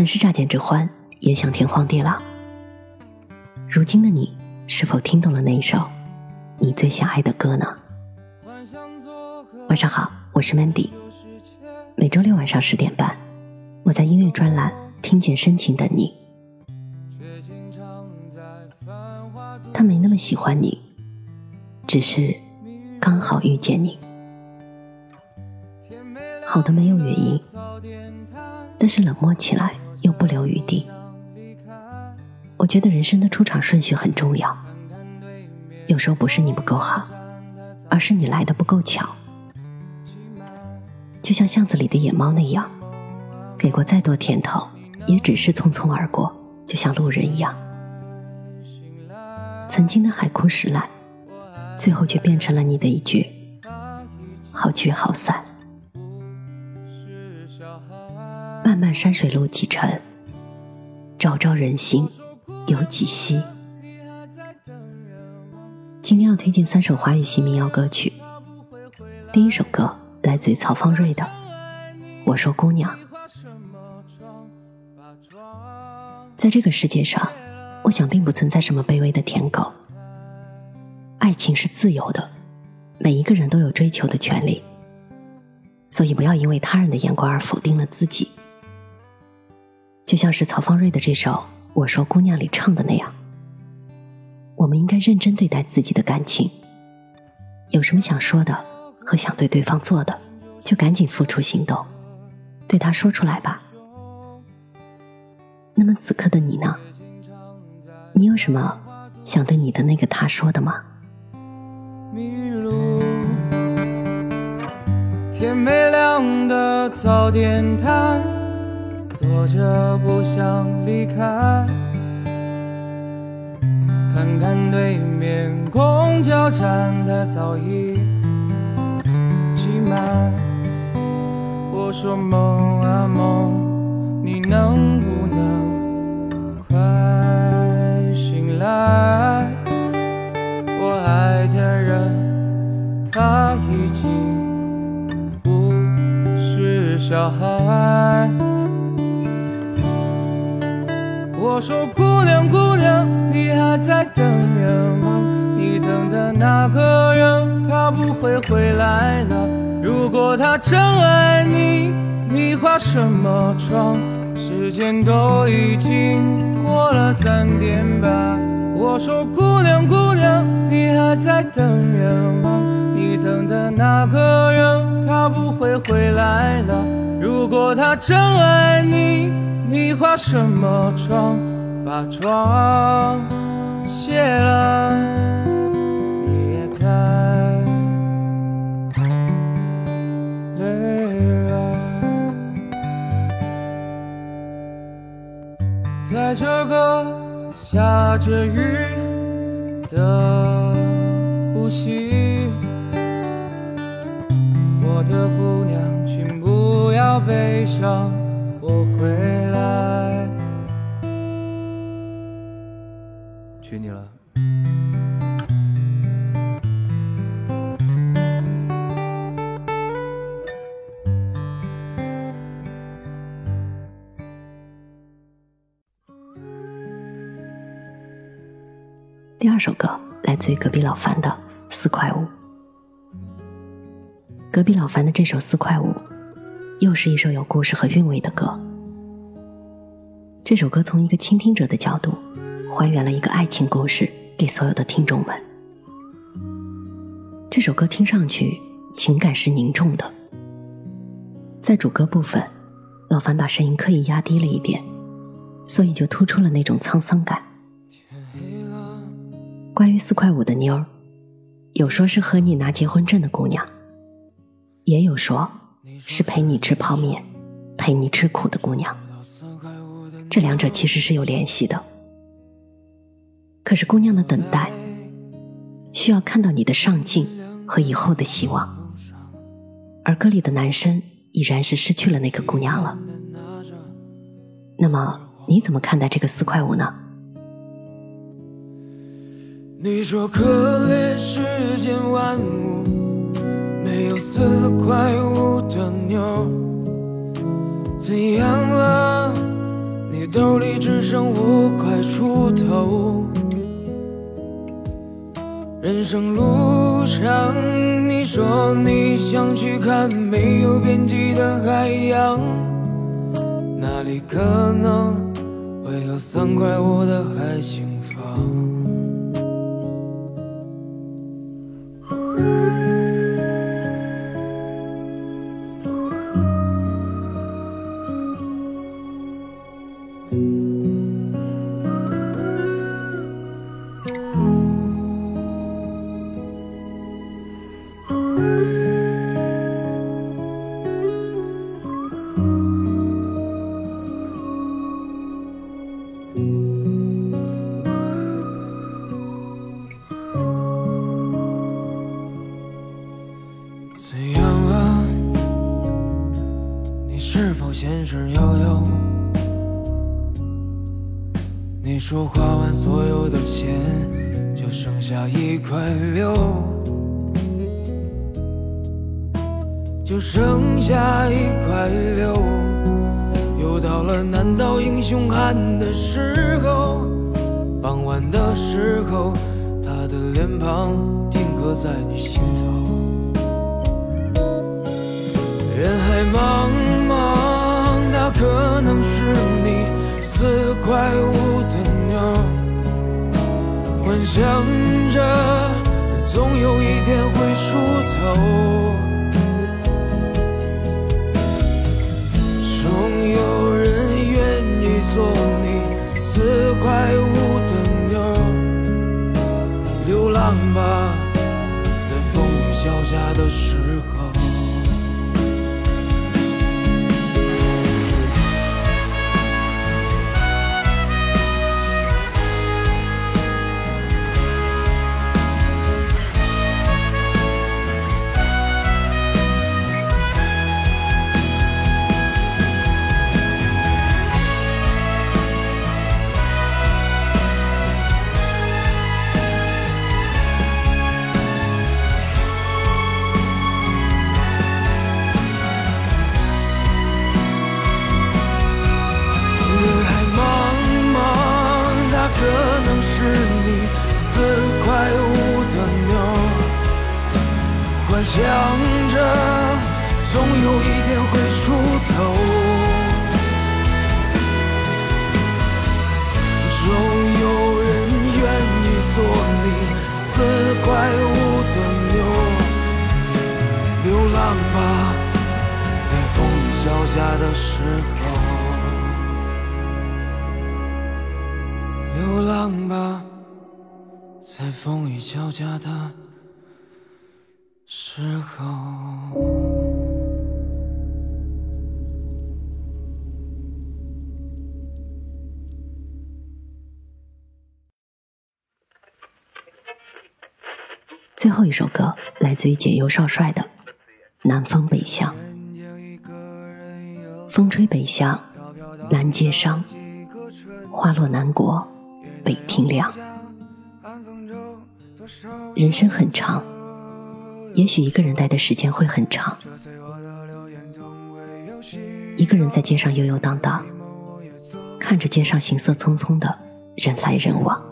曾是乍见之欢，也想天荒地老。如今的你，是否听懂了那一首你最想爱的歌呢？晚上好，我是 Mandy。每周六晚上十点半，我在音乐专栏听见深情等你。他没那么喜欢你，只是刚好遇见你。好的没有原因，但是冷漠起来又不留余地。我觉得人生的出场顺序很重要，有时候不是你不够好，而是你来的不够巧。就像巷子里的野猫那样，给过再多甜头，也只是匆匆而过，就像路人一样。曾经的海枯石烂，最后却变成了你的一句“好聚好散”。漫漫山水路几程，朝朝人心有几夕。今天要推荐三首华语系民谣歌曲。第一首歌来自于曹方瑞的《我说姑娘》。在这个世界上，我想并不存在什么卑微的舔狗。爱情是自由的，每一个人都有追求的权利。所以不要因为他人的眼光而否定了自己。就像是曹方睿的这首《我说姑娘》里唱的那样，我们应该认真对待自己的感情。有什么想说的和想对对方做的，就赶紧付出行动，对他说出来吧。那么此刻的你呢？你有什么想对你的那个他说的吗？天没亮的早点摊。坐着不想离开，看看对面公交站的早已挤满。我说梦啊梦，你能不能快醒来？我爱的人他已经不是小孩。我说姑娘姑娘，你还在等人吗？你等的那个人，他不会回来了。如果他真爱你，你化什么妆？时间都已经过了三点半。我说姑娘姑娘，你还在等人吗？你等的那个人，他不会回来了。如果他真爱你，你化什么妆？把妆卸了，你也该累了。在这个下着雨的无锡，首歌来自于隔壁老樊的《四块五》。隔壁老樊的这首《四块五》，又是一首有故事和韵味的歌。这首歌从一个倾听者的角度。还原了一个爱情故事给所有的听众们。这首歌听上去情感是凝重的，在主歌部分，老樊把声音刻意压低了一点，所以就突出了那种沧桑感。关于四块五的妞儿，有说是和你拿结婚证的姑娘，也有说是陪你吃泡面、陪你吃苦的姑娘。这两者其实是有联系的。可是姑娘的等待，需要看到你的上进和以后的希望，而歌里的男生已然是失去了那个姑娘了。那么你怎么看待这个四块五呢？你说可怜世间万物，没有四块五的妞，怎样了？你兜里只剩五块出头。人生路上，你说你想去看没有边际的海洋，那里可能会有三块五的海景房。闲事悠悠，你说花完所有的钱，就剩下一块六，就剩下一块六。又到了难倒英雄汉的时候，傍晚的时候，他的脸庞定格在你心头，人海茫茫。可能是你四块五的妞，幻想着总有一天会出头，想着总有一天会出头，总有人愿意做你四块五的牛，流浪吧，在风雨交加的时候，流浪吧，在风雨交加的。时候。最后一首歌来自于解忧少帅的《南风北向》，风吹北向，南街伤，花落南国，北庭凉。人生很长。也许一个人待的时间会很长，一个人在街上悠悠荡荡，看着街上行色匆匆的人来人往。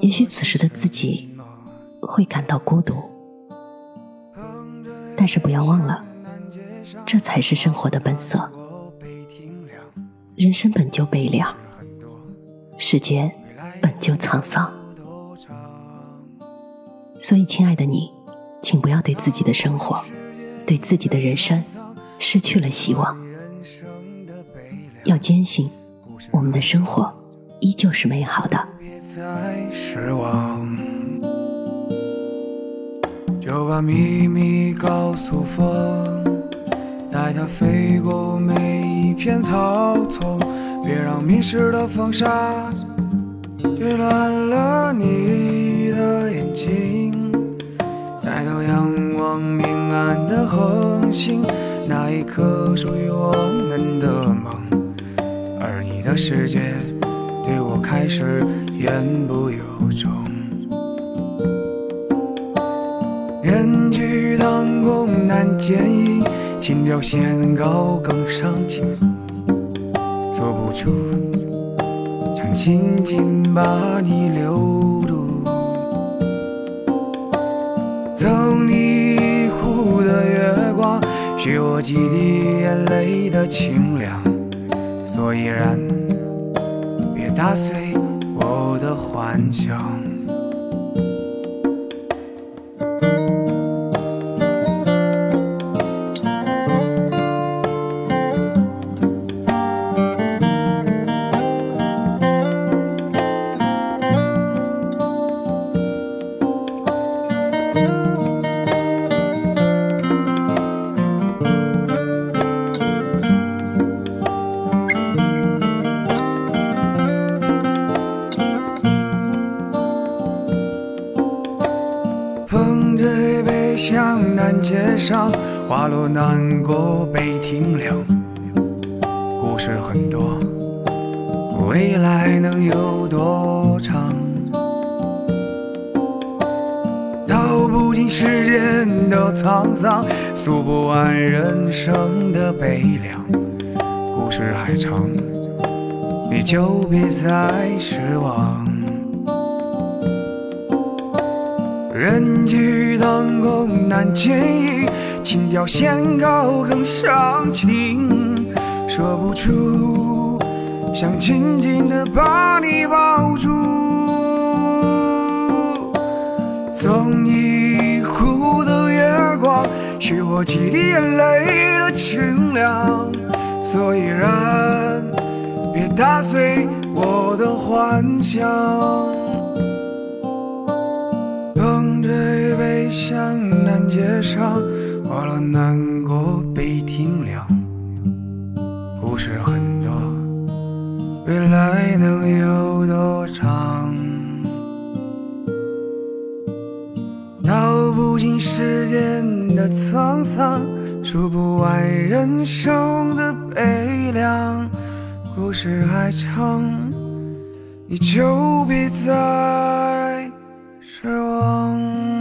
也许此时的自己会感到孤独，但是不要忘了，这才是生活的本色。人生本就悲凉，世间本就沧桑。所以，亲爱的你，请不要对自己的生活、对自己的人生失去了希望。要坚信，我们的生活依旧是美好的。别再失望，就把秘密告诉风，带它飞过每一片草丛，别让迷失的风沙晕乱了你满的恒星，那一颗属于我们的梦，而你的世界对我开始言不由衷。人去堂空难见影，情调弦高更伤情。说不出，想紧紧把你留住。走你光，许我几滴眼泪的清凉。所以然，别打碎我的幻想。江南街上，花落难过被停留。故事很多，未来能有多长？道不尽世间的沧桑，诉不完人生的悲凉。故事还长，你就别再失望。人去当空难见影，情调线高更伤情，说不出，想紧紧的把你抱住。送你一壶的月光，许我几滴眼泪的清凉。所以然，别打碎我的幻想。向南街上，花落难过被停凉。故事很多，未来能有多长？道不尽世间的沧桑，数不完人生的悲凉。故事还长，你就别再失望。